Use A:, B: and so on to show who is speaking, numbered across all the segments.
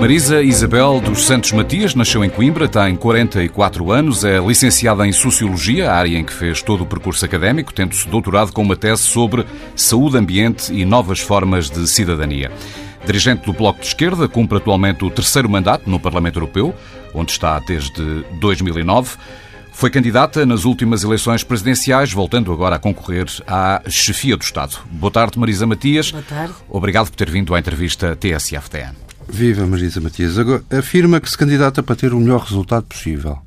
A: Marisa Isabel dos Santos Matias nasceu em Coimbra, tem 44 anos, é licenciada em Sociologia, área em que fez todo o percurso académico, tendo-se doutorado com uma tese sobre saúde, ambiente e novas formas de cidadania. Dirigente do Bloco de Esquerda, cumpre atualmente o terceiro mandato no Parlamento Europeu, onde está desde 2009. Foi candidata nas últimas eleições presidenciais, voltando agora a concorrer à chefia do Estado. Boa tarde, Marisa Matias.
B: Boa tarde.
A: Obrigado por ter vindo à entrevista TSF-TN.
C: Viva Marisa Matias. Agora, afirma que se candidata para ter o melhor resultado possível,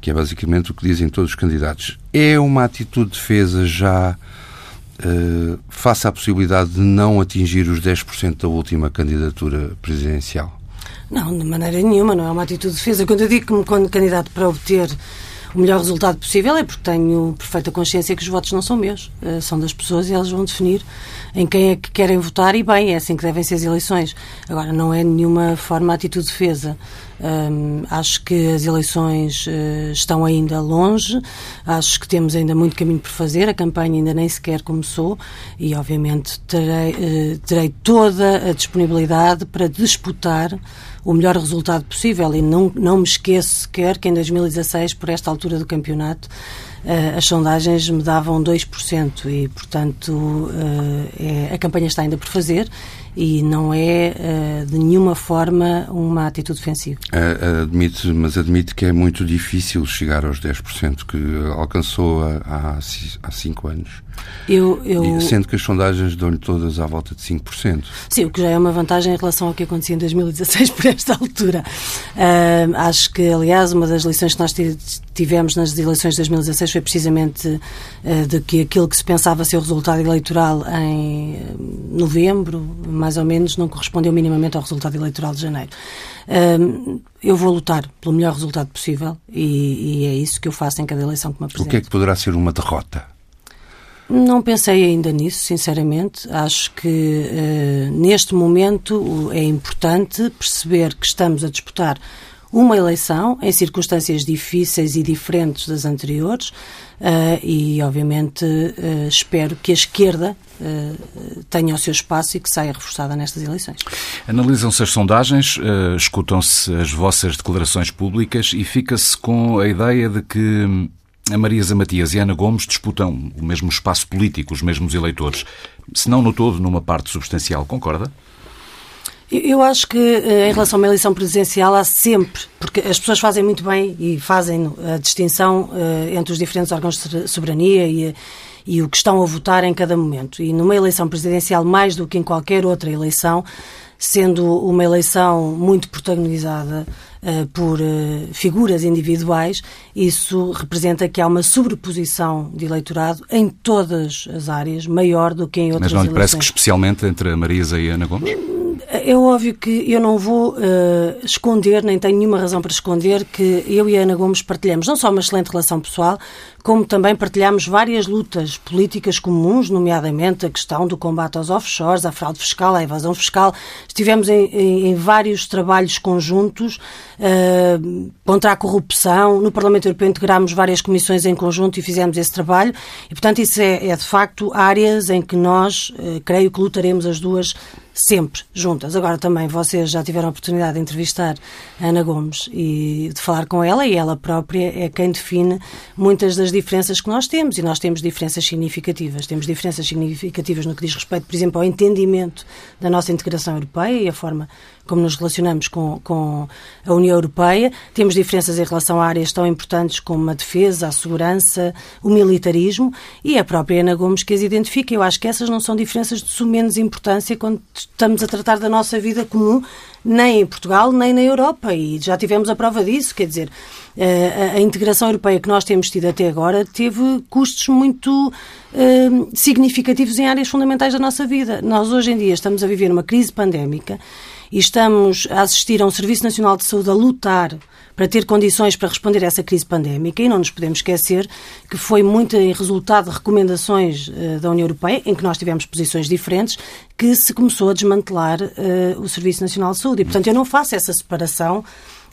C: que é basicamente o que dizem todos os candidatos. É uma atitude de defesa já uh, face à possibilidade de não atingir os 10% da última candidatura presidencial?
B: Não, de maneira nenhuma, não é uma atitude de defesa. Quando eu digo que me candidato para obter o melhor resultado possível é porque tenho perfeita consciência que os votos não são meus, uh, são das pessoas e elas vão definir em quem é que querem votar e bem, é assim que devem ser as eleições. Agora, não é nenhuma forma de atitude de defesa. Um, acho que as eleições uh, estão ainda longe, acho que temos ainda muito caminho por fazer, a campanha ainda nem sequer começou e, obviamente, terei, uh, terei toda a disponibilidade para disputar o melhor resultado possível. E não, não me esqueço sequer que em 2016, por esta altura do campeonato, uh, as sondagens me davam 2% e, portanto, é, a campanha está ainda por fazer e não é uh, de nenhuma forma uma atitude defensiva.
C: admite, mas admite que é muito difícil chegar aos 10% que alcançou há, há cinco anos.
B: Eu, eu...
C: Sendo que as sondagens dão-lhe todas à volta de 5%.
B: Sim, o que já é uma vantagem em relação ao que acontecia em 2016 por esta altura. Uh, acho que, aliás, uma das lições que nós tivemos nas eleições de 2016 foi precisamente uh, de que aquilo que se pensava ser o resultado eleitoral em novembro, mais ou menos, não correspondeu minimamente ao resultado eleitoral de janeiro. Uh, eu vou lutar pelo melhor resultado possível e, e é isso que eu faço em cada eleição que me apresento.
C: O que é que poderá ser uma derrota?
B: Não pensei ainda nisso, sinceramente. Acho que uh, neste momento é importante perceber que estamos a disputar uma eleição em circunstâncias difíceis e diferentes das anteriores uh, e, obviamente, uh, espero que a esquerda tenha o seu espaço e que saia reforçada nestas eleições.
A: Analisam-se as sondagens, escutam-se as vossas declarações públicas e fica-se com a ideia de que a Marisa Matias e a Ana Gomes disputam o mesmo espaço político, os mesmos eleitores, se não no todo, numa parte substancial. Concorda?
B: Eu acho que eh, em relação a uma eleição presidencial há sempre, porque as pessoas fazem muito bem e fazem a distinção eh, entre os diferentes órgãos de soberania e, e o que estão a votar em cada momento. E numa eleição presidencial, mais do que em qualquer outra eleição, sendo uma eleição muito protagonizada por uh, figuras individuais, isso representa que há uma sobreposição de eleitorado em todas as áreas, maior do que em outras
A: Mas não lhe
B: eleições.
A: parece que especialmente entre a Marisa e a Ana Gomes?
B: É óbvio que eu não vou uh, esconder, nem tenho nenhuma razão para esconder, que eu e a Ana Gomes partilhamos não só uma excelente relação pessoal, como também partilhamos várias lutas políticas comuns, nomeadamente a questão do combate aos offshores, à fraude fiscal, à evasão fiscal. Estivemos em, em, em vários trabalhos conjuntos uh, contra a corrupção. No Parlamento Europeu integrámos várias comissões em conjunto e fizemos esse trabalho. E, portanto, isso é, é de facto áreas em que nós, uh, creio que lutaremos as duas sempre juntas. Agora também vocês já tiveram a oportunidade de entrevistar a Ana Gomes e de falar com ela e ela própria é quem define muitas das diferenças que nós temos e nós temos diferenças significativas. Temos diferenças significativas no que diz respeito, por exemplo, ao entendimento da nossa integração europeia e a forma como nos relacionamos com, com a União Europeia. Temos diferenças em relação a áreas tão importantes como a defesa, a segurança, o militarismo e a própria Ana Gomes que as identifica. Eu acho que essas não são diferenças de sumenos importância quando estamos a tratar da nossa vida comum, nem em Portugal, nem na Europa. E já tivemos a prova disso, quer dizer, a, a integração europeia que nós temos tido até agora teve custos muito uh, significativos em áreas fundamentais da nossa vida. Nós hoje em dia estamos a viver uma crise pandémica e estamos a assistir a um Serviço Nacional de Saúde a lutar para ter condições para responder a essa crise pandémica e não nos podemos esquecer que foi muito em resultado de recomendações uh, da União Europeia, em que nós tivemos posições diferentes, que se começou a desmantelar uh, o Serviço Nacional de Saúde. E, portanto, eu não faço essa separação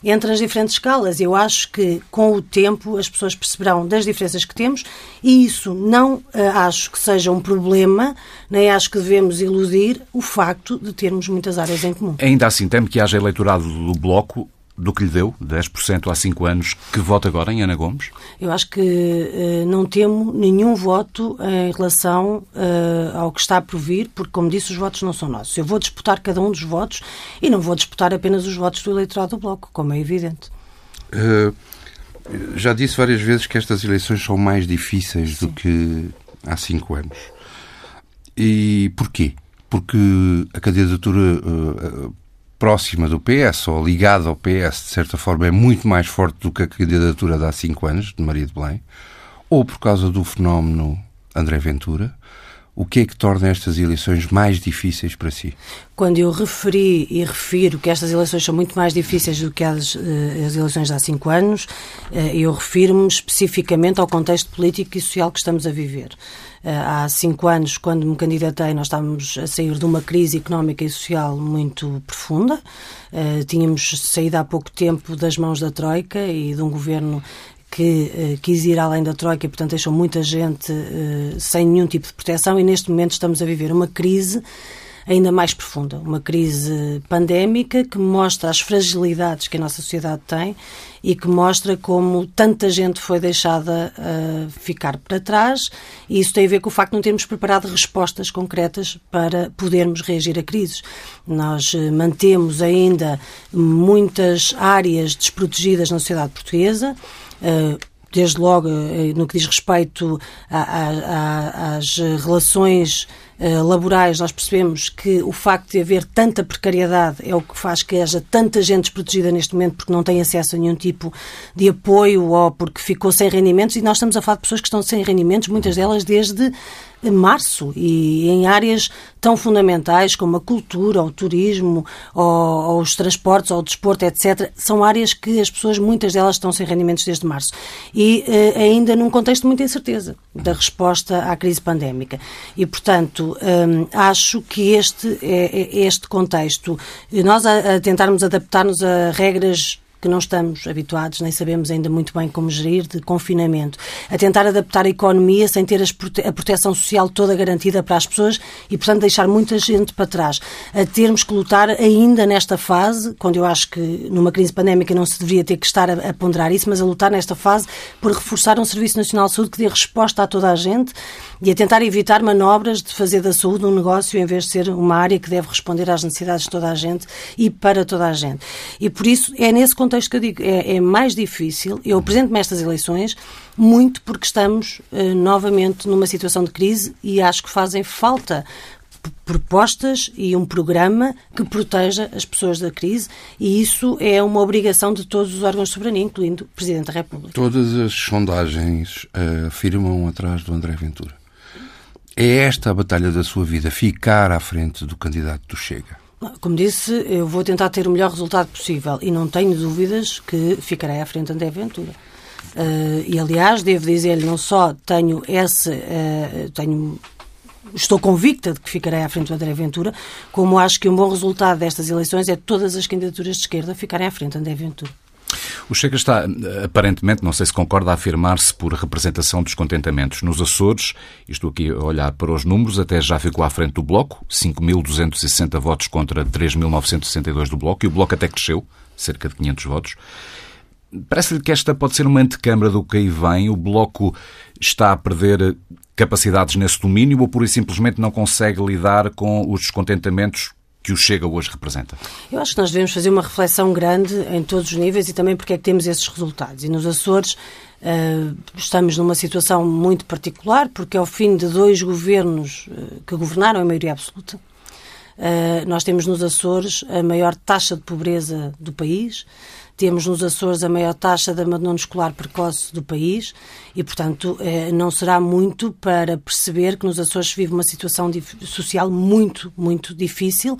B: entre as diferentes escalas. Eu acho que, com o tempo, as pessoas perceberão das diferenças que temos e isso não uh, acho que seja um problema, nem acho que devemos iludir o facto de termos muitas áreas em comum.
A: Ainda assim, temo que haja eleitorado do Bloco do que lhe deu, 10% há 5 anos, que vote agora em Ana Gomes?
B: Eu acho que uh, não temo nenhum voto em relação uh, ao que está por vir, porque, como disse, os votos não são nossos. Eu vou disputar cada um dos votos e não vou disputar apenas os votos do eleitorado do Bloco, como é evidente.
C: Uh, já disse várias vezes que estas eleições são mais difíceis Sim. do que há 5 anos. E porquê? Porque a candidatura próxima do PS ou ligada ao PS, de certa forma, é muito mais forte do que a candidatura de há cinco anos, de Maria de Belém, ou por causa do fenómeno André Ventura, o que é que torna estas eleições mais difíceis para si?
B: Quando eu referi e refiro que estas eleições são muito mais difíceis do que as, eh, as eleições de há cinco anos, eh, eu refiro-me especificamente ao contexto político e social que estamos a viver. Eh, há cinco anos, quando me candidatei, nós estávamos a sair de uma crise económica e social muito profunda. Tínhamos saído há pouco tempo das mãos da Troika e de um governo que uh, quis ir além da Troika e, portanto, deixou muita gente uh, sem nenhum tipo de proteção e, neste momento, estamos a viver uma crise ainda mais profunda, uma crise pandémica que mostra as fragilidades que a nossa sociedade tem e que mostra como tanta gente foi deixada uh, ficar para trás e isso tem a ver com o facto de não termos preparado respostas concretas para podermos reagir a crises. Nós mantemos ainda muitas áreas desprotegidas na sociedade portuguesa, eh, desde logo eh, no que diz respeito às relações eh, laborais, nós percebemos que o facto de haver tanta precariedade é o que faz que haja tanta gente desprotegida neste momento porque não tem acesso a nenhum tipo de apoio ou porque ficou sem rendimentos. E nós estamos a falar de pessoas que estão sem rendimentos, muitas delas desde março e em áreas tão fundamentais como a cultura, o turismo, ou, ou, os transportes, ou o desporto, etc. São áreas que as pessoas, muitas delas, estão sem rendimentos desde março. E eh, ainda num contexto de muita incerteza da resposta à crise pandémica. E, portanto, hum, acho que este, é, é este contexto, nós a, a tentarmos adaptar-nos a regras que não estamos habituados, nem sabemos ainda muito bem como gerir, de confinamento, a tentar adaptar a economia sem ter a proteção social toda garantida para as pessoas e, portanto, deixar muita gente para trás, a termos que lutar ainda nesta fase, quando eu acho que numa crise pandémica não se deveria ter que estar a, a ponderar isso, mas a lutar nesta fase por reforçar um Serviço Nacional de Saúde que dê resposta a toda a gente e a tentar evitar manobras de fazer da saúde um negócio em vez de ser uma área que deve responder às necessidades de toda a gente e para toda a gente. E por isso é nesse contexto que eu digo, é, é mais difícil. Eu apresento-me estas eleições muito porque estamos uh, novamente numa situação de crise e acho que fazem falta propostas e um programa que proteja as pessoas da crise e isso é uma obrigação de todos os órgãos de soberania, incluindo o Presidente da República.
C: Todas as sondagens uh, afirmam atrás do André Ventura. É esta a batalha da sua vida, ficar à frente do candidato do Chega?
B: Como disse, eu vou tentar ter o melhor resultado possível e não tenho dúvidas que ficarei à frente de André Ventura. Uh, e aliás, devo dizer-lhe, não só tenho esse, uh, tenho estou convicta de que ficarei à frente do André Ventura, como acho que um bom resultado destas eleições é todas as candidaturas de esquerda ficarem à frente de André Ventura.
A: O Chega está, aparentemente, não sei se concorda, a afirmar-se por representação dos contentamentos. Nos Açores, estou aqui a olhar para os números, até já ficou à frente do Bloco, 5.260 votos contra 3.962 do Bloco, e o Bloco até cresceu, cerca de 500 votos. Parece-lhe que esta pode ser uma antecâmara do que aí vem. O Bloco está a perder capacidades nesse domínio ou, pura e simplesmente, não consegue lidar com os descontentamentos que o Chega hoje representa?
B: Eu acho que nós devemos fazer uma reflexão grande em todos os níveis e também porque é que temos esses resultados. E nos Açores uh, estamos numa situação muito particular, porque ao fim de dois governos uh, que governaram em maioria absoluta, uh, nós temos nos Açores a maior taxa de pobreza do país, temos nos Açores a maior taxa de abandono escolar precoce do país e, portanto, não será muito para perceber que nos Açores se vive uma situação social muito, muito difícil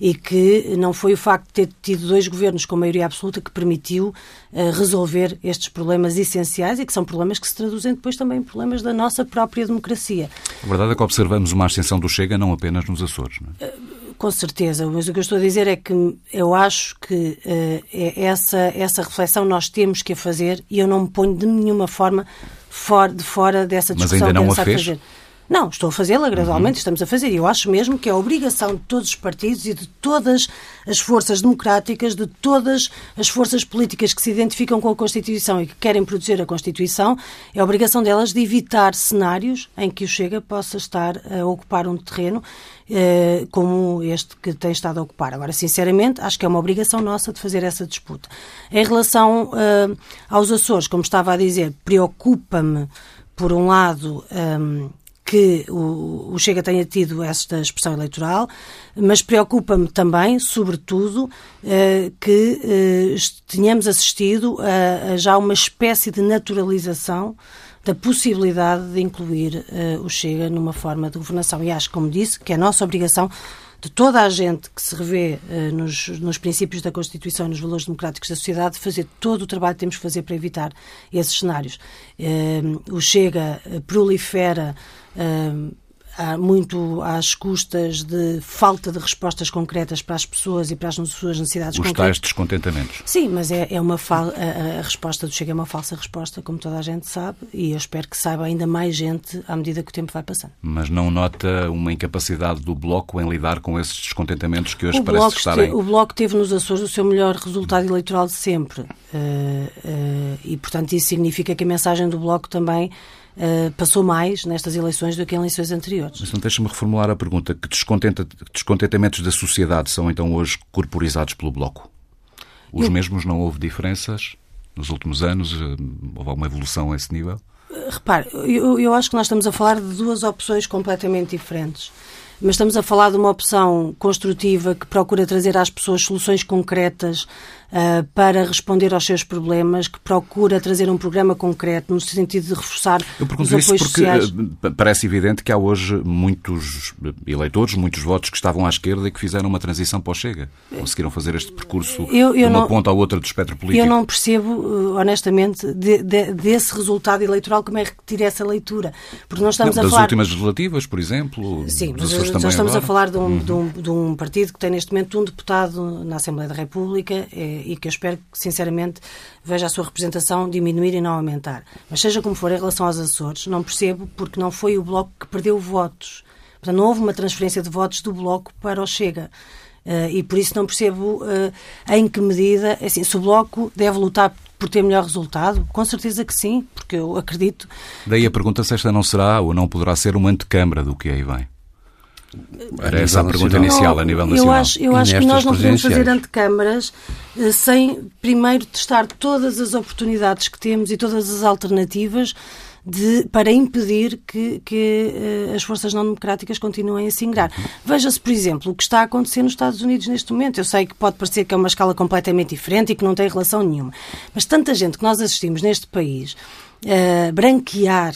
B: e que não foi o facto de ter tido dois governos com maioria absoluta que permitiu uh, resolver estes problemas essenciais e que são problemas que se traduzem depois também em problemas da nossa própria democracia.
A: A verdade é que observamos uma ascensão do Chega não apenas nos Açores. Não é?
B: Uh, com certeza, mas o que eu estou a dizer é que eu acho que uh, essa, essa reflexão nós temos que a fazer e eu não me ponho de nenhuma forma fora, de fora dessa discussão
A: mas ainda não a fez?
B: fazer. Não, estou a fazê-la gradualmente, uhum. estamos a fazer. E eu acho mesmo que é a obrigação de todos os partidos e de todas as forças democráticas, de todas as forças políticas que se identificam com a Constituição e que querem proteger a Constituição, é a obrigação delas de evitar cenários em que o Chega possa estar a ocupar um terreno eh, como este que tem estado a ocupar. Agora, sinceramente, acho que é uma obrigação nossa de fazer essa disputa. Em relação eh, aos Açores, como estava a dizer, preocupa-me, por um lado, eh, que o, o Chega tenha tido esta expressão eleitoral, mas preocupa-me também, sobretudo, eh, que eh, tenhamos assistido a, a, já uma espécie de naturalização da possibilidade de incluir eh, o Chega numa forma de governação. E acho, como disse, que é nossa obrigação de toda a gente que se revê uh, nos, nos, princípios da Constituição e nos valores democráticos da sociedade, fazer todo o trabalho que temos que fazer para evitar esses cenários. Uh, o Chega prolifera uh, muito às custas de falta de respostas concretas para as pessoas e para as suas necessidades
A: Os
B: concretas.
A: tais descontentamentos.
B: Sim, mas é, é uma fal... a, a, resposta do Chega é uma falsa resposta, como toda a gente sabe, e eu espero que saiba ainda mais gente à medida que o tempo vai passando.
A: Mas não nota uma incapacidade do Bloco em lidar com esses descontentamentos que hoje
B: o
A: parece estarem...
B: O Bloco teve nos Açores o seu melhor resultado eleitoral de sempre. Uh, e, portanto, isso significa que a mensagem do Bloco também Uh, passou mais nestas eleições do que em eleições anteriores.
A: Mas então deixa-me reformular a pergunta. Que descontenta, descontentamentos da sociedade são então hoje corporizados pelo Bloco? Os Eu... mesmos não houve diferenças nos últimos anos? Eh, houve alguma evolução a esse nível?
B: Uh, repare, eu, eu acho que nós estamos a falar de duas opções completamente diferentes mas estamos a falar de uma opção construtiva que procura trazer às pessoas soluções concretas uh, para responder aos seus problemas, que procura trazer um programa concreto no sentido de reforçar
A: Eu pergunto
B: os apoios
A: isso porque
B: sociais.
A: Eh, parece evidente que há hoje muitos eleitores, muitos votos que estavam à esquerda e que fizeram uma transição para o Chega. Conseguiram fazer este percurso eu, eu de uma não, ponta à outra do espectro político.
B: Eu não percebo, eh, honestamente, de, de, desse resultado eleitoral como é que tira essa leitura. Porque nós estamos
A: não,
B: a
A: das
B: falar...
A: últimas legislativas, por exemplo.
B: Sim, mas nós estamos agora. a falar de um, uhum. de, um, de um partido que tem neste momento um deputado na Assembleia da República eh, e que eu espero que, sinceramente, veja a sua representação diminuir e não aumentar. Mas seja como for, em relação aos Açores, não percebo porque não foi o Bloco que perdeu votos. Portanto, não houve uma transferência de votos do Bloco para o Chega. Uh, e por isso não percebo uh, em que medida, assim, se o Bloco deve lutar por ter melhor resultado? Com certeza que sim, porque eu acredito.
A: Daí a pergunta se esta não será ou não poderá ser uma antecâmara do que aí vem. Era essa a pergunta inicial a nível nacional.
B: Eu acho, eu acho que nós não podemos fazer antecâmaras eh, sem primeiro testar todas as oportunidades que temos e todas as alternativas de, para impedir que, que uh, as forças não democráticas continuem a se ingrar. Veja-se, por exemplo, o que está a acontecer nos Estados Unidos neste momento. Eu sei que pode parecer que é uma escala completamente diferente e que não tem relação nenhuma, mas tanta gente que nós assistimos neste país uh, branquear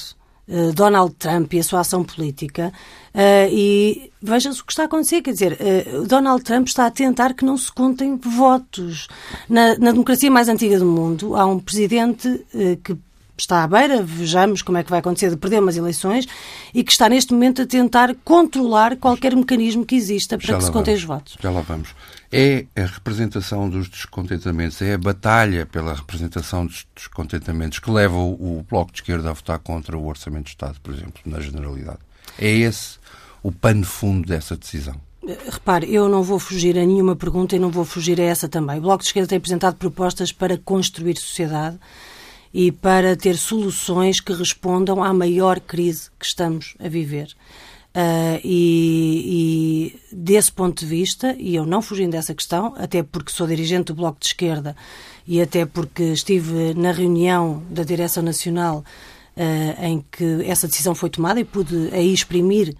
B: uh, Donald Trump e a sua ação política Uh, e veja-se o que está a acontecer. Quer dizer, uh, Donald Trump está a tentar que não se contem votos. Na, na democracia mais antiga do mundo, há um presidente uh, que está à beira, vejamos como é que vai acontecer de perder umas eleições, e que está neste momento a tentar controlar qualquer mecanismo que exista para Já que se contem os votos.
C: Já lá vamos. É a representação dos descontentamentos, é a batalha pela representação dos descontentamentos que leva o, o Bloco de Esquerda a votar contra o Orçamento de Estado, por exemplo, na generalidade. É esse o pano fundo dessa decisão?
B: Repare, eu não vou fugir a nenhuma pergunta e não vou fugir a essa também. O Bloco de Esquerda tem apresentado propostas para construir sociedade e para ter soluções que respondam à maior crise que estamos a viver. Uh, e, e, desse ponto de vista, e eu não fugindo dessa questão, até porque sou dirigente do Bloco de Esquerda e até porque estive na reunião da Direção Nacional uh, em que essa decisão foi tomada e pude aí exprimir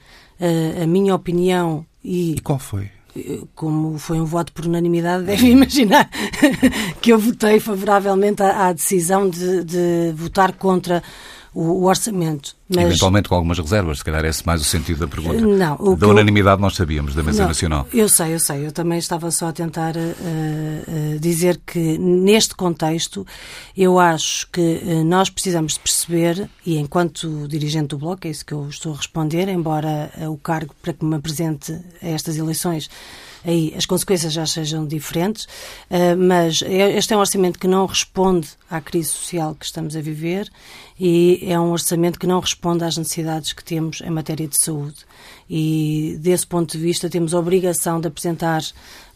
B: a minha opinião.
C: E, e qual foi?
B: Como foi um voto por unanimidade, deve imaginar que eu votei favoravelmente à, à decisão de, de, votar contra o, o orçamento.
A: Mas... Eventualmente com algumas reservas, se calhar esse mais o sentido da pergunta.
B: Não.
A: da unanimidade eu... nós sabíamos, da mesa
B: não,
A: nacional.
B: Eu sei, eu sei. Eu também estava só a tentar uh, uh, dizer que neste contexto eu acho que uh, nós precisamos de perceber, e enquanto dirigente do Bloco, é isso que eu estou a responder, embora o cargo para que me apresente a estas eleições aí as consequências já sejam diferentes, uh, mas é, este é um orçamento que não responde à crise social que estamos a viver e é um orçamento que não responde às necessidades que temos em matéria de saúde. E desse ponto de vista temos a obrigação de apresentar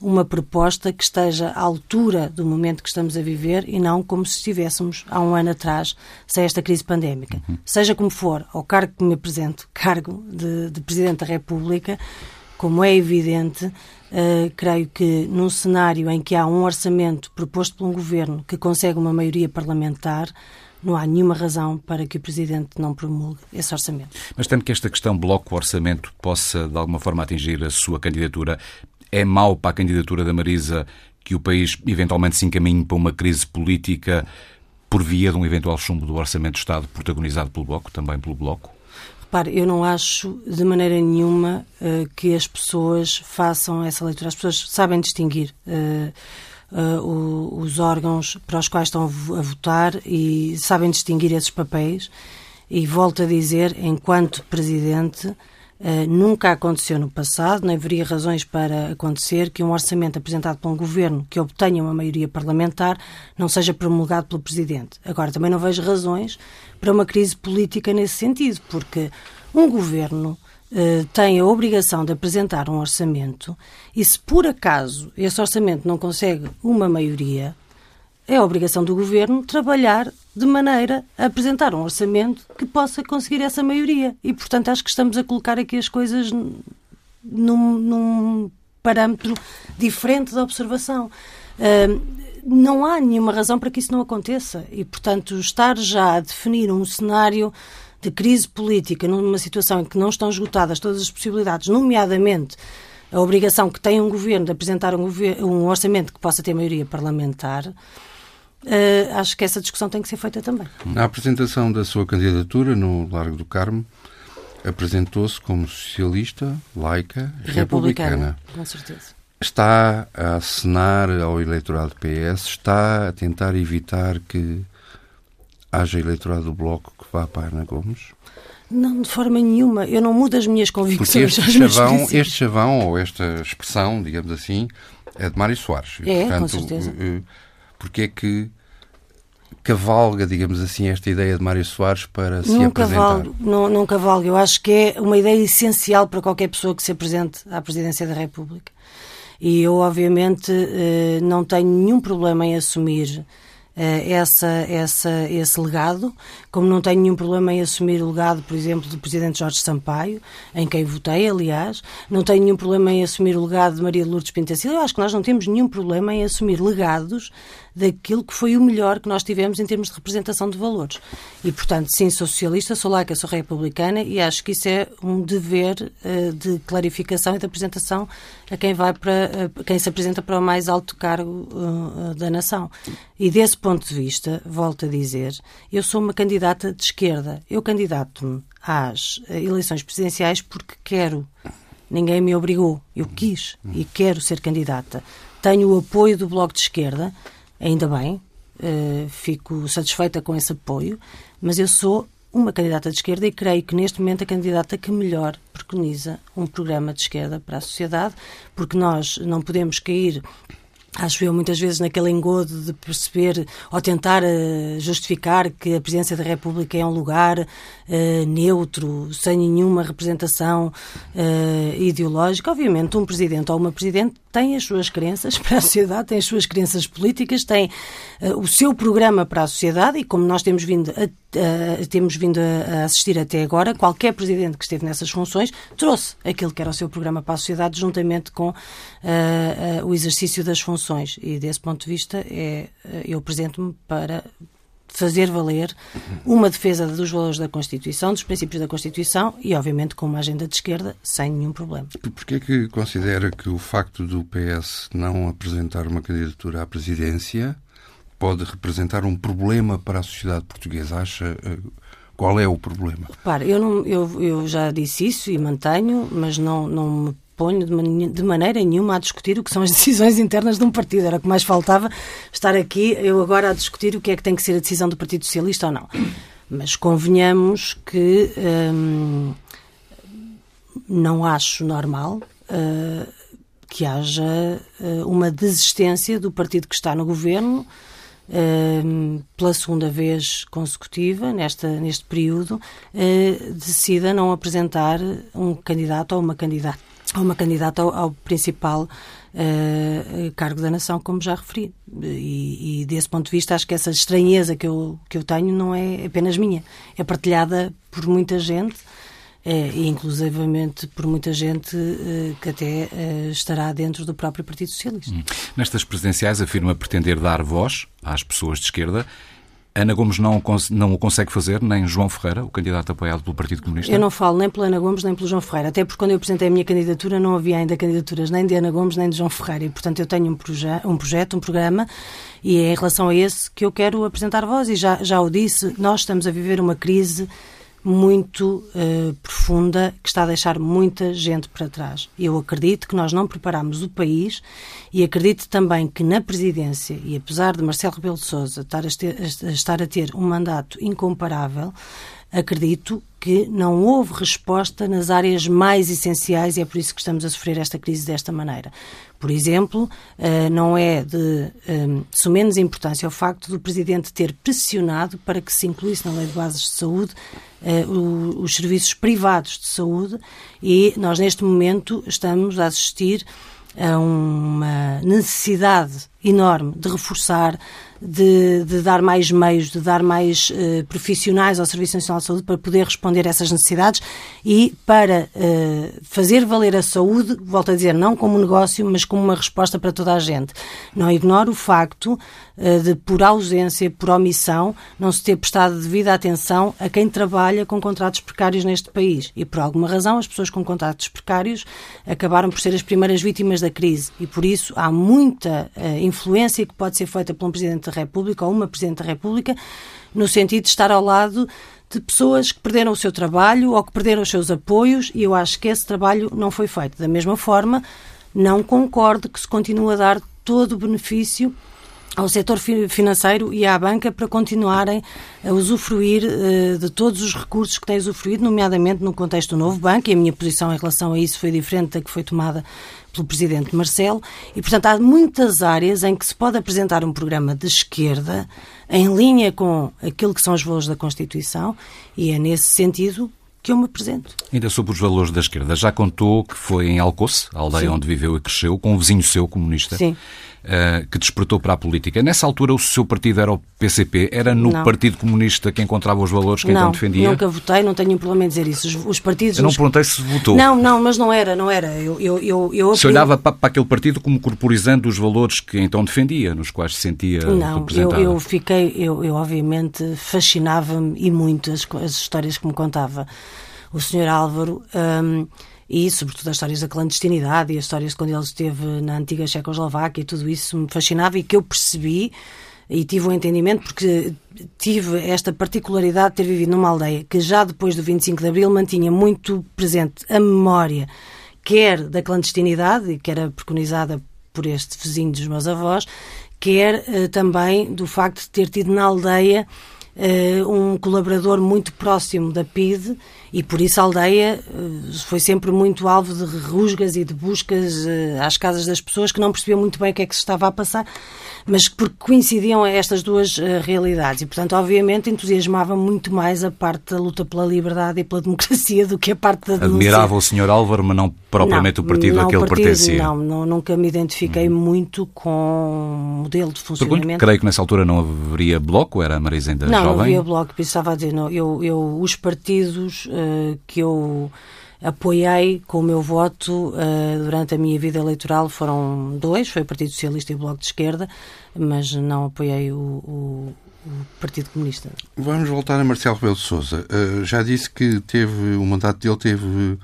B: uma proposta que esteja à altura do momento que estamos a viver e não como se estivéssemos há um ano atrás, sem esta crise pandémica. Uhum. Seja como for, ao cargo que me apresento, cargo de, de Presidente da República, como é evidente, Uh, creio que num cenário em que há um orçamento proposto por um governo que consegue uma maioria parlamentar, não há nenhuma razão para que o Presidente não promulgue esse orçamento.
A: Mas temo que esta questão bloco-orçamento possa, de alguma forma, atingir a sua candidatura. É mau para a candidatura da Marisa que o país eventualmente se encaminhe para uma crise política por via de um eventual chumbo do Orçamento do Estado protagonizado pelo Bloco, também pelo Bloco?
B: Repare, eu não acho de maneira nenhuma uh, que as pessoas façam essa leitura. As pessoas sabem distinguir uh, uh, os órgãos para os quais estão a votar e sabem distinguir esses papéis. E volto a dizer, enquanto Presidente, Uh, nunca aconteceu no passado, nem haveria razões para acontecer que um orçamento apresentado por um governo que obtenha uma maioria parlamentar não seja promulgado pelo Presidente. Agora, também não vejo razões para uma crise política nesse sentido, porque um governo uh, tem a obrigação de apresentar um orçamento e, se por acaso esse orçamento não consegue uma maioria, é a obrigação do governo trabalhar de maneira a apresentar um orçamento que possa conseguir essa maioria. E, portanto, acho que estamos a colocar aqui as coisas num, num parâmetro diferente da observação. Uh, não há nenhuma razão para que isso não aconteça. E, portanto, estar já a definir um cenário de crise política numa situação em que não estão esgotadas todas as possibilidades, nomeadamente a obrigação que tem um governo de apresentar um, um orçamento que possa ter maioria parlamentar, Uh, acho que essa discussão tem que ser feita também.
C: Na apresentação da sua candidatura no Largo do Carmo, apresentou-se como socialista, laica e republicana. republicana.
B: Com certeza.
C: Está a acenar ao eleitorado PS, está a tentar evitar que haja eleitorado do Bloco que vá para a Ana Gomes?
B: Não, de forma nenhuma. Eu não mudo as minhas convicções.
C: Porque este chavão, este chavão, ou esta expressão, digamos assim, é de Mário Soares.
B: É, Portanto, com certeza. Eh,
C: porque é que cavalga, digamos assim, esta ideia de Mário Soares para se
B: não
C: apresentar?
B: Cavalgo, não, não cavalga. Eu acho que é uma ideia essencial para qualquer pessoa que se apresente à Presidência da República. E eu, obviamente, eh, não tenho nenhum problema em assumir eh, essa, essa, esse legado, como não tenho nenhum problema em assumir o legado, por exemplo, do Presidente Jorge Sampaio, em quem votei, aliás, não tenho nenhum problema em assumir o legado de Maria Lourdes Pintacilho, eu acho que nós não temos nenhum problema em assumir legados daquilo que foi o melhor que nós tivemos em termos de representação de valores. E, portanto, sim, sou socialista, sou laica, sou republicana e acho que isso é um dever uh, de clarificação e de apresentação a quem vai para uh, quem se apresenta para o mais alto cargo uh, da nação. E desse ponto de vista, volto a dizer, eu sou uma candidata de esquerda. Eu candidato-me às eleições presidenciais porque quero. Ninguém me obrigou. Eu quis e quero ser candidata. Tenho o apoio do Bloco de Esquerda ainda bem, uh, fico satisfeita com esse apoio, mas eu sou uma candidata de esquerda e creio que neste momento a candidata que melhor preconiza um programa de esquerda para a sociedade, porque nós não podemos cair acho eu, muitas vezes naquele engodo de perceber ou tentar uh, justificar que a Presidência da República é um lugar uh, neutro, sem nenhuma representação uh, ideológica. Obviamente, um Presidente ou uma Presidente tem as suas crenças para a sociedade, tem as suas crenças políticas, tem o seu programa para a sociedade e, como nós temos vindo a uh, temos vindo a, a, assistir até agora, qualquer presidente que esteve nessas funções trouxe aquilo que era o seu programa para a sociedade, juntamente com uh, uh, o exercício das funções. E desse ponto de vista, é, eu apresento-me para fazer valer uma defesa dos valores da Constituição, dos princípios da Constituição e, obviamente, com uma agenda de esquerda, sem nenhum problema.
C: Porquê é que considera que o facto do PS não apresentar uma candidatura à presidência pode representar um problema para a sociedade portuguesa? Acha uh, Qual é o problema?
B: Repare, eu, não, eu, eu já disse isso e mantenho, mas não, não me ponho de, man de, maneira nenhuma a discutir o que são as decisões internas de um partido. Era o que mais faltava estar aqui, eu agora a discutir o que é que tem que ser a decisão do Partido Socialista ou não. Mas convenhamos que hum, não acho normal uh, que haja uh, uma desistência do partido que está no governo uh, pela segunda vez consecutiva, nesta, neste período, decida não apresentar um candidato ou uma candidata, ou uma candidata ao, ao principal cargo da nação, como já referi. E, e, desse ponto de vista, acho que essa estranheza que eu, que eu tenho não é apenas minha, é partilhada por muita gente é, e inclusivamente por muita gente eh, que até eh, estará dentro do próprio Partido Socialista. Hum.
A: Nestas presidenciais afirma pretender dar voz às pessoas de esquerda. Ana Gomes não, não o consegue fazer, nem João Ferreira, o candidato apoiado pelo Partido Comunista?
B: Eu não falo nem pela Ana Gomes nem pelo João Ferreira, até porque quando eu apresentei a minha candidatura não havia ainda candidaturas nem de Ana Gomes nem de João Ferreira. E, portanto, eu tenho um, proje um projeto, um programa e é em relação a esse que eu quero apresentar voz. E já, já o disse, nós estamos a viver uma crise muito uh, profunda que está a deixar muita gente para trás. Eu acredito que nós não preparamos o país e acredito também que na presidência, e apesar de Marcelo Rebelo de Sousa estar a, ter, a estar a ter um mandato incomparável, acredito que não houve resposta nas áreas mais essenciais e é por isso que estamos a sofrer esta crise desta maneira. Por exemplo, eh, não é de eh, sumenos importância o facto do Presidente ter pressionado para que se incluísse na Lei de Bases de Saúde eh, os serviços privados de saúde e nós, neste momento, estamos a assistir a uma necessidade enorme de reforçar de, de, dar mais meios, de dar mais uh, profissionais ao Serviço Nacional de Saúde para poder responder a essas necessidades e para uh, fazer valer a saúde, volto a dizer, não como negócio, mas como uma resposta para toda a gente. Não ignoro o facto uh, de, por ausência, por omissão, não se ter prestado devida atenção a quem trabalha com contratos precários neste país. E por alguma razão, as pessoas com contratos precários acabaram por ser as primeiras vítimas da crise. E por isso há muita influência que pode ser feita por um Presidente Presidente da República ou uma Presidente da República, no sentido de estar ao lado de pessoas que perderam o seu trabalho ou que perderam os seus apoios e eu acho que esse trabalho não foi feito. Da mesma forma, não concordo que se continue a dar todo o benefício ao setor financeiro e à banca para continuarem a usufruir uh, de todos os recursos que têm usufruído, nomeadamente no contexto do novo banco, e a minha posição em relação a isso foi diferente da que foi tomada pelo Presidente Marcelo, e, portanto, há muitas áreas em que se pode apresentar um programa de esquerda em linha com aquilo que são os valores da Constituição, e é nesse sentido que eu me apresento.
A: Ainda sobre os valores da esquerda, já contou que foi em Alcoce, a aldeia Sim. onde viveu e cresceu, com um vizinho seu comunista.
B: Sim.
A: Uh, que despertou para a política. Nessa altura, o seu partido era o PCP? Era no não. Partido Comunista que encontrava os valores que
B: não,
A: então defendia?
B: nunca votei, não tenho problema em dizer isso. Os, os partidos...
A: Eu não perguntei se votou.
B: Não, não, mas não era, não era. Eu, eu, eu, eu
A: se olhava para, para, aquele partido como corporizando os valores que então defendia, nos quais se sentia
B: não, representado? Não, eu, eu fiquei, eu, eu obviamente fascinava-me e muito as, as histórias que me contava o Sr. Álvaro. Um, e, sobretudo, as histórias da clandestinidade e as histórias de quando ele esteve na antiga Checoslováquia e tudo isso me fascinava e que eu percebi e tive um entendimento porque tive esta particularidade de ter vivido numa aldeia que já depois do 25 de Abril mantinha muito presente a memória quer da clandestinidade, que era preconizada por este vizinho dos meus avós, quer uh, também do facto de ter tido na aldeia uh, um colaborador muito próximo da PIDE e por isso a aldeia uh, foi sempre muito alvo de rusgas e de buscas uh, às casas das pessoas que não percebiam muito bem o que é que se estava a passar mas porque coincidiam estas duas uh, realidades. E, portanto, obviamente, entusiasmava muito mais a parte da luta pela liberdade e pela democracia do que a parte da denúncia.
A: Admirava o Sr. Álvaro, mas não propriamente não, o partido a que ele pertencia.
B: Não, não, nunca me identifiquei hum. muito com o modelo de funcionamento. Pergunto,
A: creio que nessa altura não haveria bloco, era a Marisa ainda
B: não,
A: jovem?
B: Não, havia bloco, estava a dizer, não, eu, eu, os partidos uh, que eu apoiei com o meu voto uh, durante a minha vida eleitoral foram dois, foi o Partido Socialista e o Bloco de Esquerda, mas não apoiei o, o, o Partido Comunista.
C: Vamos voltar a Marcelo Rebelo de Sousa. Uh, já disse que teve o mandato dele teve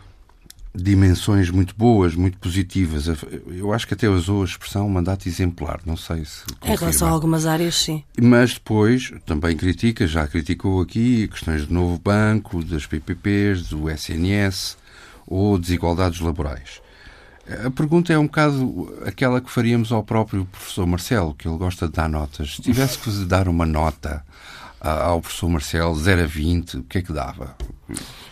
C: dimensões muito boas, muito positivas. Eu acho que até usou a expressão mandato exemplar, não sei se.
B: Confirma. Em relação a algumas áreas, sim.
C: Mas depois também critica, já criticou aqui, questões do novo banco, das PPPs, do SNS ou desigualdades laborais. A pergunta é um bocado aquela que faríamos ao próprio professor Marcelo, que ele gosta de dar notas. Se tivesse que dar uma nota ao professor Marcelo, 0 a 20, o que é que dava?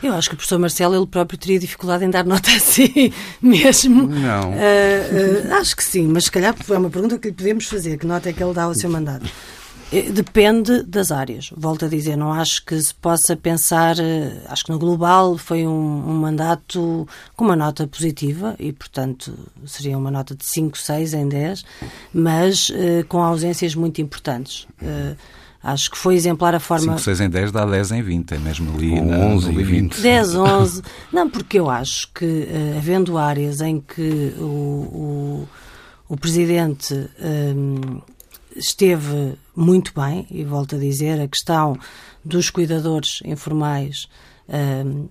B: Eu acho que o professor Marcelo ele próprio teria dificuldade em dar nota assim mesmo.
C: Não. Uh,
B: uh, acho que sim, mas se calhar é uma pergunta que lhe podemos fazer. Que nota é que ele dá ao seu mandato? Eh, depende das áreas. Volto a dizer, não acho que se possa pensar. Acho que no global foi um, um mandato com uma nota positiva e, portanto, seria uma nota de 5, 6 em 10, mas uh, com ausências muito importantes. Uh, Acho que foi exemplar a forma.
A: 5, 6 em 10 dá 10 em 20, é mesmo ali
C: na, 11 e 20.
B: 10, 11. Não, porque eu acho que, uh, havendo áreas em que o, o, o Presidente um, esteve muito bem, e volto a dizer, a questão dos cuidadores informais um,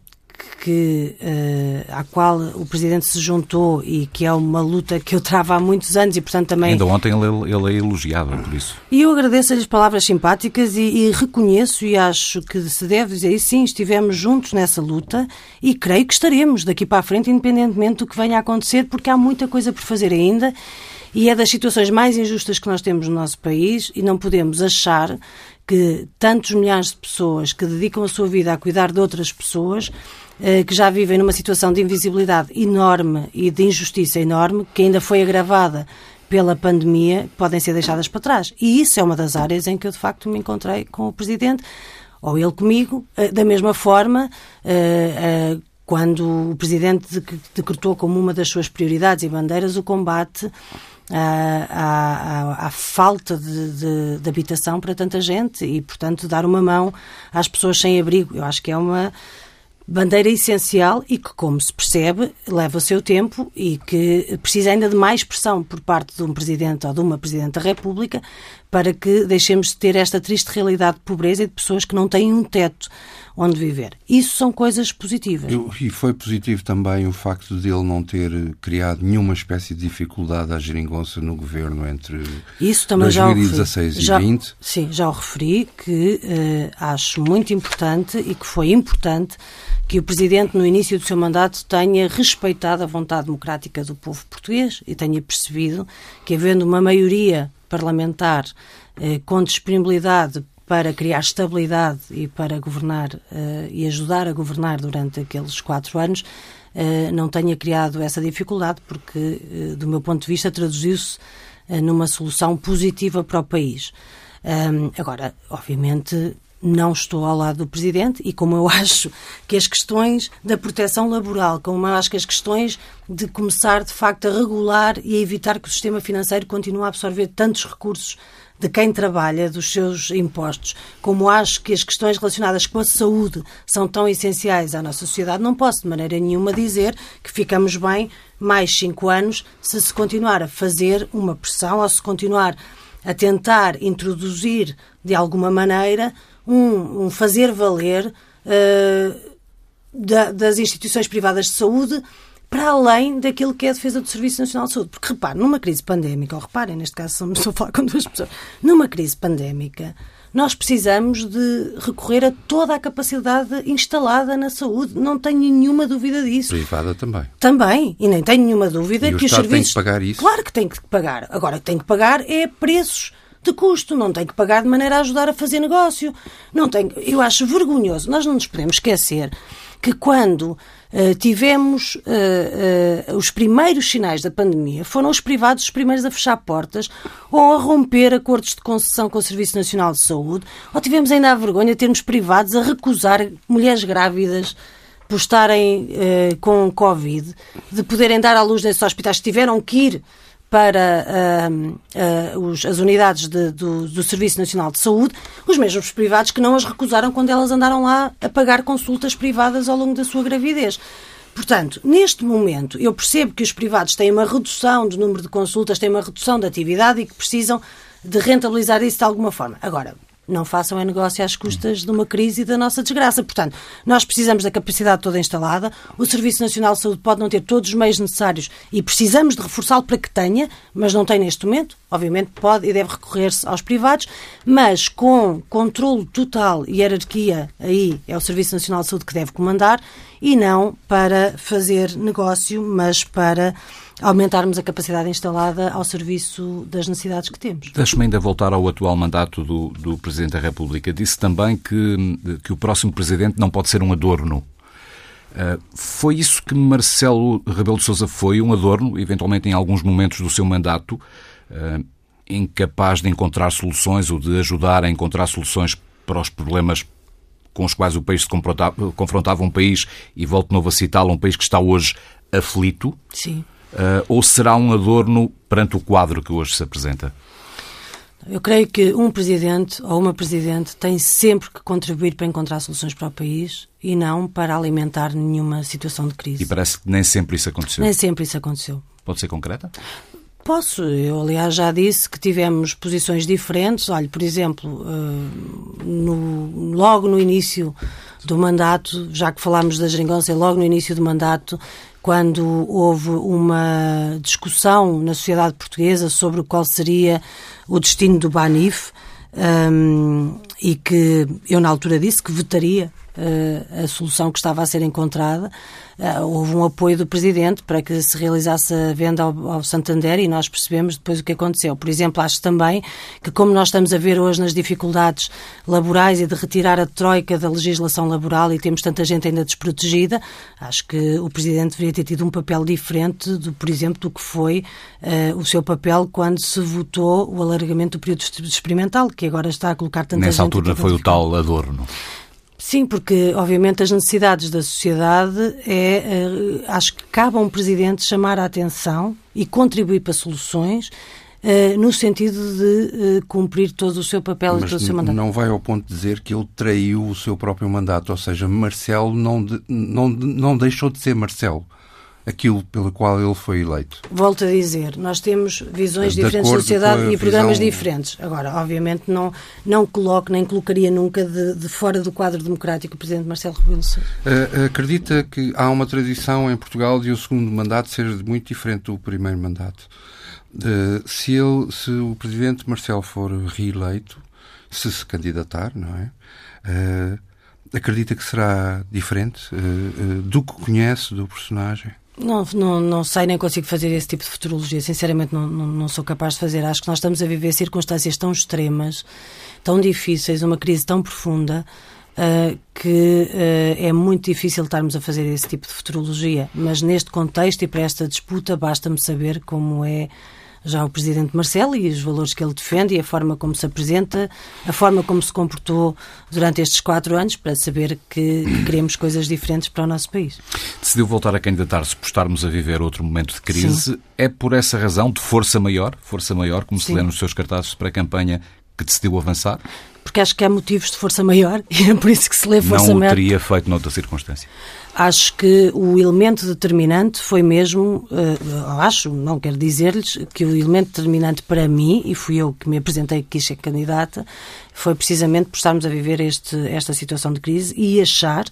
B: que, uh, à qual o Presidente se juntou e que é uma luta que eu travo há muitos anos e, portanto, também...
A: Ainda ontem ele, ele é elogiado por isso.
B: E eu agradeço as palavras simpáticas e, e, reconheço e acho que se deve dizer isso, sim, estivemos juntos nessa luta e creio que estaremos daqui para a frente, independentemente do que venha a acontecer, porque há muita coisa por fazer ainda e é das situações mais injustas que nós temos no nosso país e não podemos achar que tantos milhares de pessoas que dedicam a sua vida a cuidar de outras pessoas que já vivem numa situação de invisibilidade enorme e de injustiça enorme, que ainda foi agravada pela pandemia, podem ser deixadas para trás. E isso é uma das áreas em que eu, de facto, me encontrei com o Presidente, ou ele comigo, eh, da mesma forma, eh, quando o Presidente decretou como uma das suas prioridades e bandeiras o combate à, à, à falta de, de, de, habitação para tanta gente e, portanto, dar uma mão às pessoas sem abrigo. Eu acho que é uma bandeira essencial e que, como se percebe, leva o seu tempo e que precisa ainda de mais pressão por parte de um Presidente ou de uma Presidente da República para que deixemos de ter esta triste realidade de pobreza e de pessoas que não têm um teto onde viver. Isso são coisas positivas.
C: Eu, e foi positivo também o facto de ele não ter criado nenhuma espécie de dificuldade à geringonça no governo entre Isso também 2016 já e 20.
B: Sim, já o referi que uh, acho muito importante e que foi importante que o Presidente, no início do seu mandato, tenha respeitado a vontade democrática do povo português e tenha percebido que, havendo uma maioria parlamentar eh, com disponibilidade para criar estabilidade e para governar uh, e ajudar a governar durante aqueles quatro anos, uh, não tenha criado essa dificuldade, porque, uh, do meu ponto de vista, traduziu-se numa solução positiva para o país. Um, agora, obviamente, não estou ao lado do Presidente e como eu acho que as questões da proteção laboral, como eu acho que as questões de começar de facto a regular e a evitar que o sistema financeiro continue a absorver tantos recursos de quem trabalha, dos seus impostos, como acho que as questões relacionadas com a saúde são tão essenciais à nossa sociedade, não posso de maneira nenhuma dizer que ficamos bem mais cinco anos se se continuar a fazer uma pressão ou se continuar a tentar introduzir de alguma maneira um, um fazer valer uh, da, das instituições privadas de saúde para além daquilo que é a defesa do Serviço Nacional de Saúde. Porque repare, numa crise pandémica, ou reparem, neste caso estou a falar com duas pessoas, numa crise pandémica, nós precisamos de recorrer a toda a capacidade instalada na saúde. Não tenho nenhuma dúvida disso.
C: Privada também.
B: Também. E nem tenho nenhuma dúvida
C: e
B: que
C: os
B: serviços.
C: tem que pagar isso?
B: Claro que tem que pagar. Agora, tem que pagar é preços de custo, não tem que pagar de maneira a ajudar a fazer negócio. Não tem, eu acho vergonhoso. Nós não nos podemos esquecer que quando uh, tivemos uh, uh, os primeiros sinais da pandemia, foram os privados os primeiros a fechar portas ou a romper acordos de concessão com o Serviço Nacional de Saúde, ou tivemos ainda a vergonha de termos privados a recusar mulheres grávidas por estarem com Covid, de poderem dar à luz nesses hospitais que tiveram que ir para uh, uh, os, as unidades de, do, do, Serviço Nacional de Saúde, os mesmos privados que não as recusaram quando elas andaram lá a pagar consultas privadas ao longo da sua gravidez. Portanto, neste momento, eu percebo que os privados têm uma redução do número de consultas, têm uma redução da atividade e que precisam de rentabilizar isso de alguma forma. Agora, não façam é negócio às custas de uma crise e da nossa desgraça. Portanto, nós precisamos da capacidade toda instalada, o Serviço Nacional de Saúde pode não ter todos os meios necessários e precisamos de reforçá-lo para que tenha, mas não tem neste momento. Obviamente pode e deve recorrer-se aos privados, mas com controle total e hierarquia, aí é o Serviço Nacional de Saúde que deve comandar e não para fazer negócio, mas para aumentarmos a capacidade instalada ao serviço das necessidades que temos.
A: Deixe-me ainda voltar ao atual mandato do, do Presidente da República. Disse também que, que o próximo Presidente não pode ser um adorno. Uh, foi isso que Marcelo Rebelo de Sousa foi, um adorno, eventualmente em alguns momentos do seu mandato, uh, incapaz de encontrar soluções ou de ajudar a encontrar soluções para os problemas com os quais o país se confrontava, um país, e volto de novo a citá-lo, um país que está hoje aflito?
B: Sim.
A: Uh, ou será um adorno perante o quadro que hoje se apresenta?
B: Eu creio que um presidente ou uma presidente tem sempre que contribuir para encontrar soluções para o país e não para alimentar nenhuma situação de crise.
A: E parece que nem sempre isso aconteceu.
B: Nem sempre isso aconteceu.
A: Pode ser concreta?
B: Posso. Eu, aliás, já disse que tivemos posições diferentes. Olha, por exemplo, uh, no, logo no início do mandato, já que falámos da geringonça, logo no início do mandato, quando houve uma discussão na sociedade portuguesa sobre qual seria o destino do Banif, um, e que eu na altura disse que votaria a solução que estava a ser encontrada. Uh, houve um apoio do Presidente para que se realizasse a venda ao, ao, Santander e nós percebemos depois o que aconteceu. Por exemplo, acho também que, como nós estamos a ver hoje nas dificuldades laborais e de retirar a troika da legislação laboral e temos tanta gente ainda desprotegida, acho que o Presidente deveria ter tido um papel diferente, do, por exemplo, do que foi uh, o seu papel quando se votou o alargamento do período experimental, que agora está a colocar tanta
A: Nessa
B: gente...
A: Nessa altura foi o tal adorno.
B: Sim, porque obviamente as necessidades da sociedade é, eh, acho que cabe a um presidente chamar a atenção e contribuir para soluções eh, no sentido de eh, cumprir todo o seu papel
C: Mas
B: e todo o seu mandato.
C: Não vai ao ponto de dizer que ele traiu o seu próprio mandato, ou seja, Marcelo não, de, não, não deixou de ser Marcelo aquilo pelo qual ele foi eleito.
B: Volto a dizer, nós temos visões de diferentes da sociedade e programas visão... diferentes. Agora, obviamente, não, não coloco, nem colocaria nunca de, de fora do quadro democrático o Presidente Marcelo Rebelo
C: uh, Acredita que há uma tradição em Portugal de o segundo mandato ser muito diferente do primeiro mandato. Uh, se, ele, se o Presidente Marcelo for reeleito, se se candidatar, não é? Uh, acredita que será diferente do que conhece do personagem?
B: Não, não, não sei, nem consigo fazer esse tipo de futurologia. Sinceramente, não, não, não, sou capaz de fazer. Acho que nós estamos a viver circunstâncias tão extremas, tão difíceis, uma crise tão profunda, uh, que uh, é muito difícil estarmos a fazer esse tipo de futurologia. Mas neste contexto e para esta disputa, basta-me saber como é já o Presidente Marcelo e os valores que ele defende e a forma como se apresenta, a forma como se comportou durante estes quatro anos para saber que, que queremos coisas diferentes para o nosso país.
A: Decidiu voltar a candidatar-se por estarmos a viver outro momento de crise. Sim. É por essa razão de força maior, força maior, como Sim. se lê nos seus cartazes para a campanha, que decidiu avançar?
B: Porque acho que há motivos de força maior e é por isso que se lê força maior.
A: Não o teria feito noutra circunstância?
B: Acho que o elemento determinante foi mesmo, uh, acho, não quero dizer-lhes, que o elemento determinante para mim, e fui eu que me apresentei que quis ser candidata, foi precisamente por estarmos a viver este, esta situação de crise e achar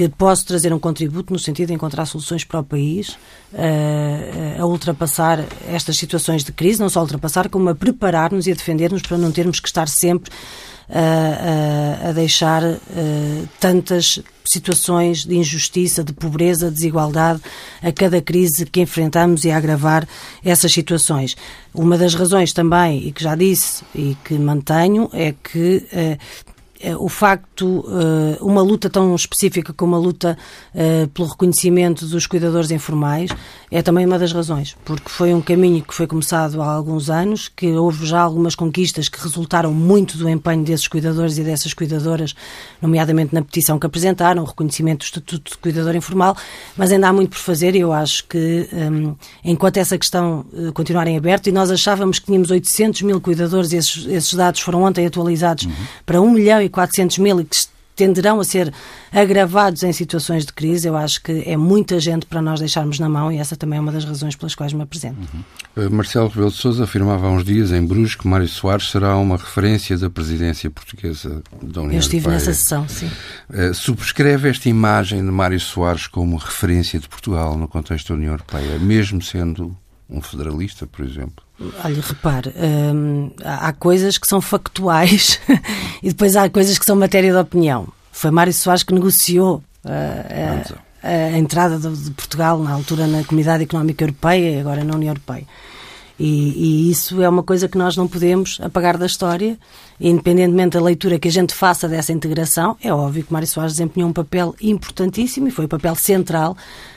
B: que posso trazer um contributo no sentido de encontrar soluções para o país, uh, a ultrapassar estas situações de crise, não só ultrapassar, como a preparar-nos e a defender-nos para não termos que estar sempre a, a, deixar uh, tantas situações de injustiça, de pobreza, de desigualdade a cada crise que enfrentamos e a agravar essas situações. Uma das razões também, e que já disse e que mantenho, é que uh, eh, o facto, eh, uma luta tão específica como a luta eh, pelo reconhecimento dos cuidadores informais é também uma das razões, porque foi um caminho que foi começado há alguns anos, que houve já algumas conquistas que resultaram muito do empenho desses cuidadores e dessas cuidadoras, nomeadamente na petição que apresentaram, o reconhecimento do Estatuto de Cuidador Informal, mas ainda há muito por fazer e eu acho que hum, enquanto essa questão continuar em aberto, e nós achávamos que tínhamos 800 mil cuidadores, esses, esses dados foram ontem atualizados uhum. para 1 milhão e 400 mil e que tenderão a ser agravados em situações de crise. Eu acho que é muita gente para nós deixarmos na mão e essa também é uma das razões pelas quais me apresento.
C: Uhum. Marcelo Rebelo de Sousa afirmava há uns dias em Bruges que Mário Soares será uma referência da presidência portuguesa da União
B: Eu estive
C: Europeia.
B: nessa sessão, sim.
C: Uh, subscreve esta imagem de Mário Soares como referência de Portugal no contexto da União Europeia, mesmo sendo um federalista, por exemplo?
B: Olha, repare, hum, há coisas que são factuais e depois há coisas que são matéria de opinião. Foi Mário Soares que negociou uh, a, a, entrada de, de, Portugal na altura na Comunidade Económica Europeia e agora na União Europeia. E, e, isso é uma coisa que nós não podemos apagar da história, independentemente da leitura que a gente faça dessa integração. É óbvio que Mário Soares desempenhou um papel importantíssimo e foi um papel central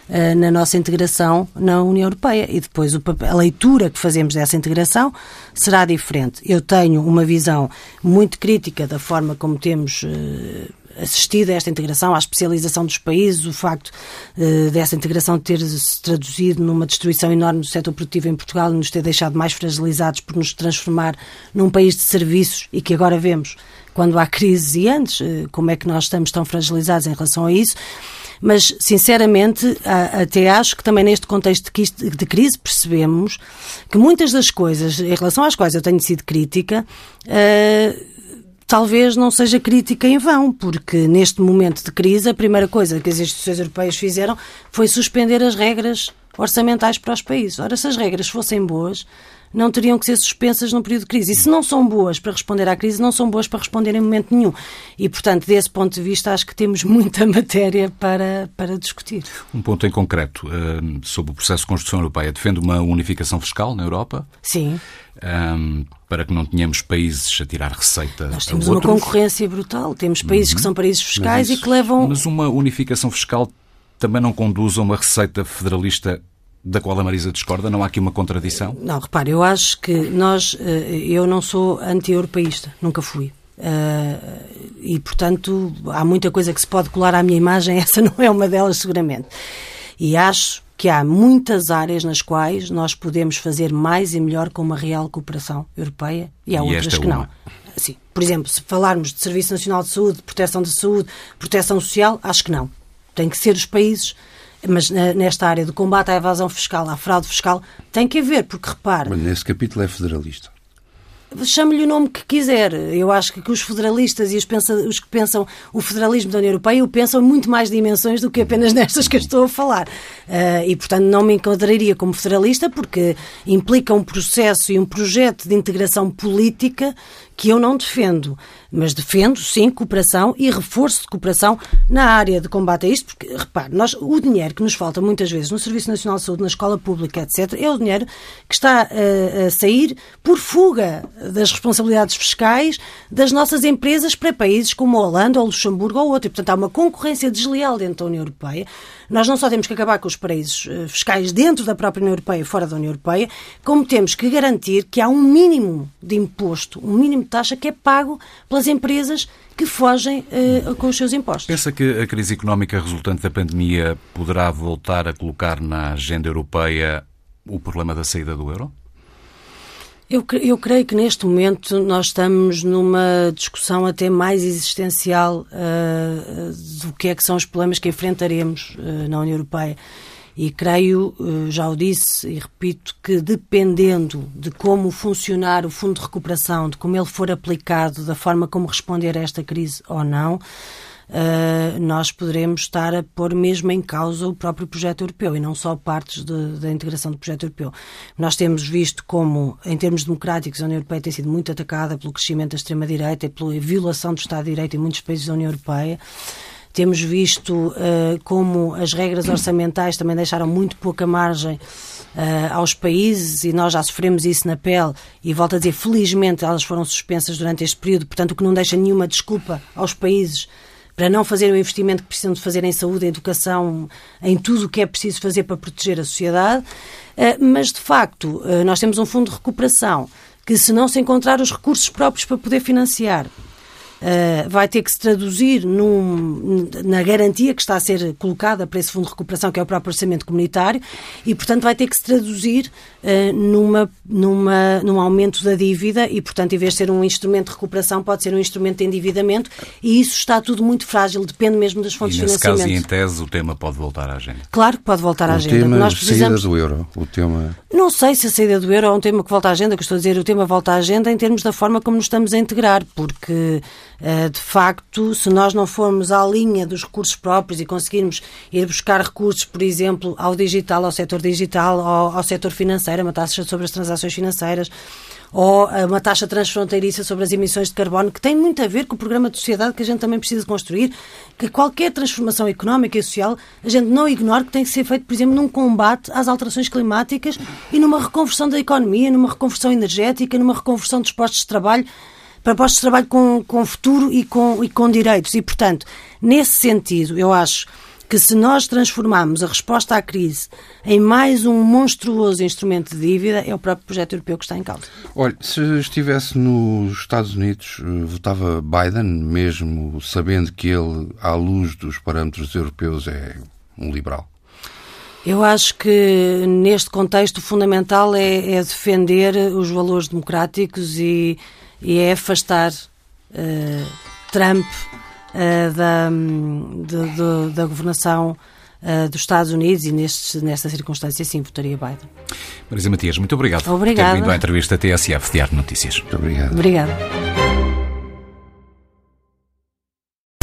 B: uh, na nossa integração na União Europeia. E depois papel, a leitura que fazemos dessa integração será diferente. Eu tenho uma visão muito crítica da forma como temos. Uh, assistido a esta integração, à especialização dos países, o facto uh, dessa integração ter se traduzido numa destruição enorme do setor produtivo em Portugal e nos ter deixado mais fragilizados por nos transformar num país de serviços e que agora vemos quando há crises e antes, uh, como é que nós estamos tão fragilizados em relação a isso. Mas, sinceramente, até acho que também neste contexto de crise percebemos que muitas das coisas em relação às quais eu tenho sido crítica uh, talvez não seja crítica em vão, porque neste momento de crise a primeira coisa que as instituições europeias fizeram foi suspender as regras orçamentais para os países. Ora, se as regras fossem boas, não teriam que ser suspensas num período de crise. E se não são boas para responder à crise, não são boas para responder em momento nenhum. E, portanto, desse ponto de vista, acho que temos muita matéria para, para discutir.
A: Um ponto em concreto uh, sobre o processo de construção europeia. Defende uma unificação fiscal na Europa?
B: Sim.
A: Um, para que não tenhamos países a tirar receita.
B: Nós temos uma concorrência brutal. Temos países uhum. que são paraísos fiscais isso, e que levam.
A: Mas uma unificação fiscal também não conduz a uma receita federalista da qual a Marisa discorda? Não há aqui uma contradição?
B: Não, repare, eu acho que nós. Eh, eu não sou anti-europeísta, nunca fui. Uh, e, portanto, há muita coisa que se pode colar à minha imagem, essa não é uma delas, seguramente. E acho que há muitas áreas nas quais nós podemos fazer mais e melhor com uma real cooperação europeia e há e outras que não. Sim. Por exemplo, se falarmos de Serviço Nacional de Saúde, proteção de saúde, proteção social, acho que não. Tem que ser os países mas nesta área do combate à evasão fiscal, à fraude fiscal, tem que haver, porque repare.
C: Mas nesse capítulo é federalista
B: chame-lhe o nome que quiser. Eu acho que os federalistas e os, pensa, os, que pensam o federalismo da União Europeia o pensam em muito mais dimensões do que apenas nestas que eu estou a falar. Uh, e, portanto, não me enquadraria como federalista porque implica um processo e um projeto de integração política que eu não defendo, mas defendo, sim, cooperação e reforço de cooperação na área de combate a isto, porque, repare, nós, o dinheiro que nos falta muitas vezes no Serviço Nacional de Saúde, na escola pública, etc., é o dinheiro que está uh, a sair por fuga das responsabilidades fiscais das nossas empresas para países como a Holanda ou Luxemburgo ou outro. E, portanto, há uma concorrência desleal dentro da União Europeia. Nós não só temos que acabar com os paraísos uh, fiscais dentro da própria União Europeia e fora da União Europeia, como temos que garantir que há um mínimo de imposto, um mínimo de taxa que é pago pelas empresas que fogem uh, com os seus impostos.
A: Pensa que a crise económica resultante da pandemia poderá voltar a colocar na agenda europeia o problema da saída do euro?
B: Eu, eu creio que neste momento nós estamos numa discussão até mais existencial uh, do que é que são os problemas que enfrentaremos uh, na União Europeia. E creio, uh, já o disse e repito, que dependendo de como funcionar o Fundo de Recuperação, de como ele for aplicado, da forma como responder a esta crise ou não, uh, nós poderemos estar a pôr mesmo em causa o próprio projeto europeu e não só partes de, da integração do projeto europeu. Nós temos visto como, em termos democráticos, a União Europeia tem sido muito atacada pelo crescimento da extrema-direita e pela violação do Estado de Direito em muitos países da União Europeia. Temos visto uh, como as regras orçamentais também deixaram muito pouca margem Uh, aos países e nós já sofremos isso na pele e volto a dizer, felizmente elas foram suspensas durante este período, portanto o que não deixa nenhuma desculpa aos países para não fazer o investimento que precisam de fazer em saúde, em educação, em tudo o que é preciso fazer para proteger a sociedade. Eh, mas, de facto, nós temos um fundo de recuperação que, se não se encontrar os recursos próprios para poder financiar, uh, vai ter que se traduzir num, na garantia que está a ser colocada para esse Fundo de Recuperação, que é o próprio Orçamento Comunitário, e, portanto, vai ter que se traduzir uh, numa, numa, num aumento da dívida e, portanto, em vez de ser um instrumento de recuperação, pode ser um instrumento de endividamento, e isso está tudo muito frágil, depende mesmo das fontes
A: e
B: de financiamento.
A: Caso, e em tese, o tema pode voltar à agenda?
B: Claro que pode voltar à
C: o
B: agenda.
C: Tema Nós precisamos... saída do euro. O tema...
B: Não sei se a saída do euro é um tema que volta à agenda, que estou a dizer, o tema volta à agenda em termos da forma como nos estamos a integrar, porque eh, de facto, se nós não formos à linha dos recursos próprios e conseguirmos ir buscar recursos, por exemplo, ao digital, ao setor digital, ao, ao setor financeiro, uma taxa sobre as transações financeiras, ou uma taxa transfronteiriça sobre as emissões de carbono, que tem muito a ver com o programa de sociedade que a gente também precisa construir, que qualquer transformação económica e social a gente não ignora que tem que ser feito, por exemplo, num combate às alterações climáticas e numa reconversão da economia, numa reconversão energética, numa reconversão dos postos de trabalho para postos de trabalho com, com futuro e com, e com direitos. E, portanto, nesse sentido, eu acho que se nós transformarmos a resposta à crise em mais um monstruoso instrumento de dívida, é o próprio projeto europeu que está em causa.
C: Olha, se estivesse nos Estados Unidos, eh, votava Biden, mesmo sabendo que ele, à luz dos parâmetros europeus, é um liberal?
B: Eu acho que neste contexto o fundamental é, é defender os valores democráticos e, e é afastar uh, Trump uh, da, de, de, da governação uh, dos Estados Unidos e nestes, nesta circunstância, sim, votaria Biden.
A: Marisa Matias, muito obrigado
B: Obrigada.
A: por ter vindo à entrevista TSF Diário Notícias.
C: Muito obrigado.
B: Obrigada.